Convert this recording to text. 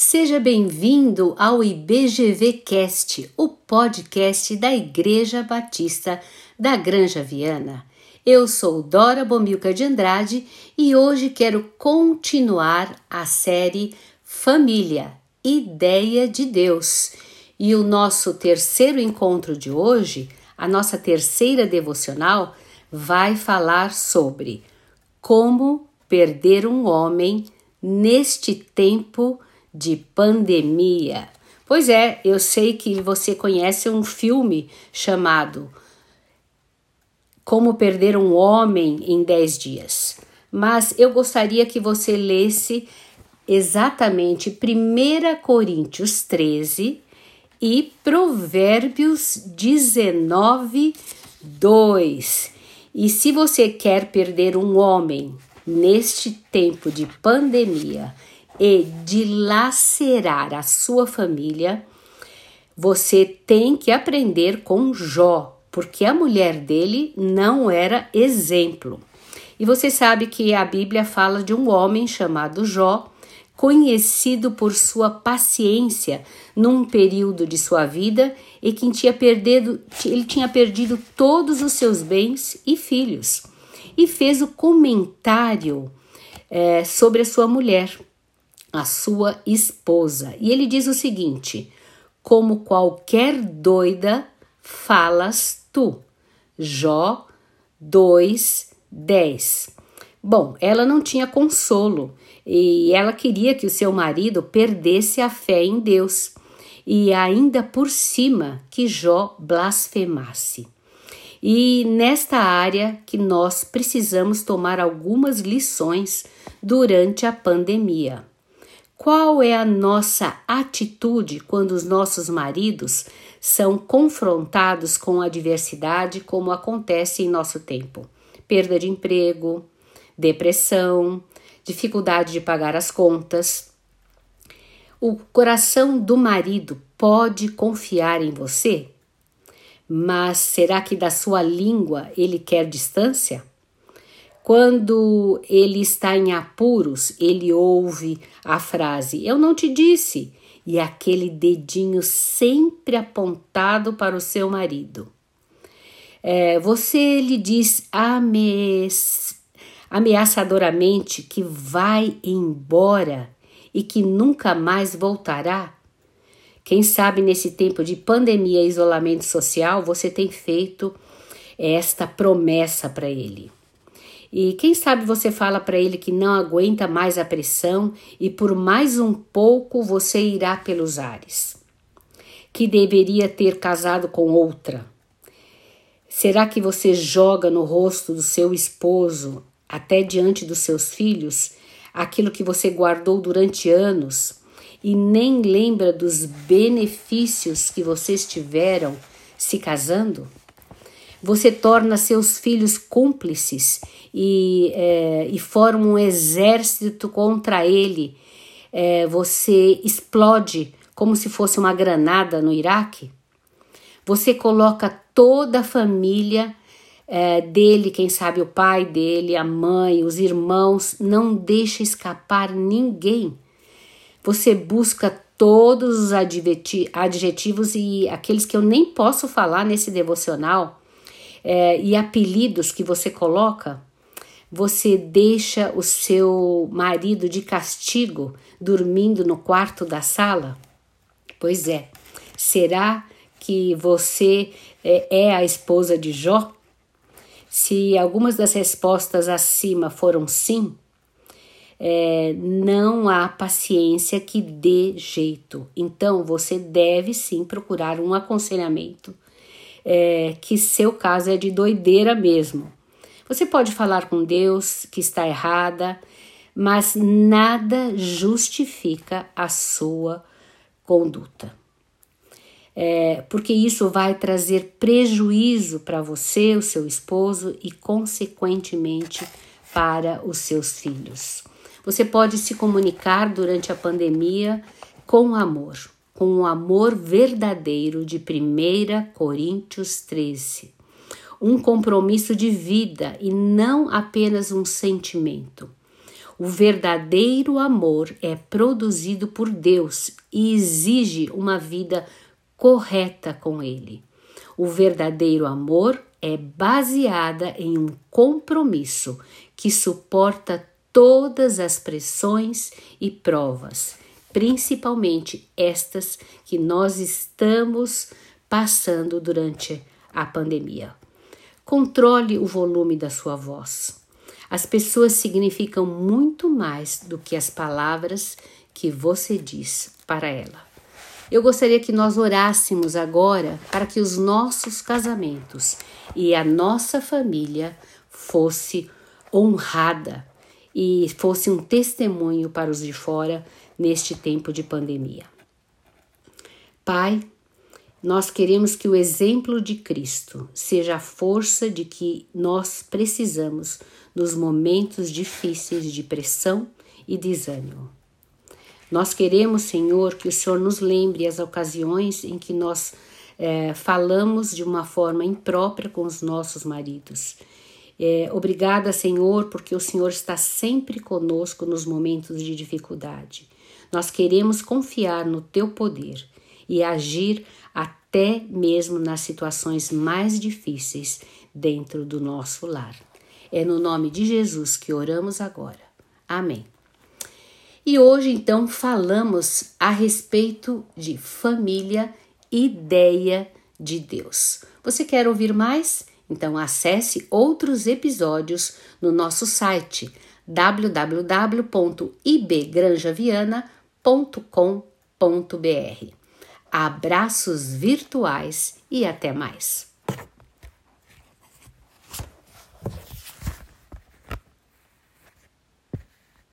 Seja bem-vindo ao IBGV Cast, o podcast da Igreja Batista da Granja Viana. Eu sou Dora Bomilca de Andrade e hoje quero continuar a série Família, Ideia de Deus. E o nosso terceiro encontro de hoje, a nossa terceira devocional, vai falar sobre como perder um homem neste tempo de pandemia. Pois é, eu sei que você conhece um filme chamado Como Perder um Homem em 10 Dias, mas eu gostaria que você lesse exatamente 1 Coríntios 13 e Provérbios 19, 2. E se você quer perder um homem neste tempo de pandemia e dilacerar a sua família, você tem que aprender com Jó, porque a mulher dele não era exemplo. E você sabe que a Bíblia fala de um homem chamado Jó, conhecido por sua paciência num período de sua vida e que tinha perdido, ele tinha perdido todos os seus bens e filhos. E fez o comentário é, sobre a sua mulher a sua esposa. E ele diz o seguinte: Como qualquer doida, falas tu. Jó 2, 10. Bom, ela não tinha consolo e ela queria que o seu marido perdesse a fé em Deus e ainda por cima que Jó blasfemasse. E nesta área que nós precisamos tomar algumas lições durante a pandemia. Qual é a nossa atitude quando os nossos maridos são confrontados com adversidade, como acontece em nosso tempo? Perda de emprego, depressão, dificuldade de pagar as contas. O coração do marido pode confiar em você? Mas será que da sua língua ele quer distância? Quando ele está em apuros, ele ouve a frase: Eu não te disse, e aquele dedinho sempre apontado para o seu marido. É, você lhe diz ame ameaçadoramente que vai embora e que nunca mais voltará? Quem sabe nesse tempo de pandemia e isolamento social você tem feito esta promessa para ele. E quem sabe você fala para ele que não aguenta mais a pressão e por mais um pouco você irá pelos ares. Que deveria ter casado com outra. Será que você joga no rosto do seu esposo, até diante dos seus filhos, aquilo que você guardou durante anos e nem lembra dos benefícios que vocês tiveram se casando? Você torna seus filhos cúmplices e, é, e forma um exército contra ele. É, você explode como se fosse uma granada no Iraque. Você coloca toda a família é, dele, quem sabe o pai dele, a mãe, os irmãos, não deixa escapar ninguém. Você busca todos os adjetivos e aqueles que eu nem posso falar nesse devocional é, e apelidos que você coloca, você deixa o seu marido de castigo dormindo no quarto da sala? Pois é, será que você é, é a esposa de Jó? Se algumas das respostas acima foram sim, é, não há paciência que dê jeito. Então você deve sim procurar um aconselhamento é, que seu caso é de doideira mesmo. Você pode falar com Deus que está errada, mas nada justifica a sua conduta. É, porque isso vai trazer prejuízo para você, o seu esposo e, consequentemente, para os seus filhos. Você pode se comunicar durante a pandemia com amor com o amor verdadeiro de 1 Coríntios 13. Um compromisso de vida e não apenas um sentimento. O verdadeiro amor é produzido por Deus e exige uma vida correta com Ele. O verdadeiro amor é baseada em um compromisso que suporta todas as pressões e provas, principalmente estas que nós estamos passando durante a pandemia. Controle o volume da sua voz. As pessoas significam muito mais do que as palavras que você diz para ela. Eu gostaria que nós orássemos agora para que os nossos casamentos e a nossa família fosse honrada e fosse um testemunho para os de fora neste tempo de pandemia. Pai, nós queremos que o exemplo de Cristo seja a força de que nós precisamos nos momentos difíceis de pressão e desânimo. Nós queremos, Senhor, que o Senhor nos lembre as ocasiões em que nós é, falamos de uma forma imprópria com os nossos maridos. É, obrigada, Senhor, porque o Senhor está sempre conosco nos momentos de dificuldade. Nós queremos confiar no Teu poder e agir até mesmo nas situações mais difíceis dentro do nosso lar. É no nome de Jesus que oramos agora. Amém. E hoje, então, falamos a respeito de família, ideia de Deus. Você quer ouvir mais? Então acesse outros episódios no nosso site www.ibgranjaviana.com.br. Abraços virtuais e até mais!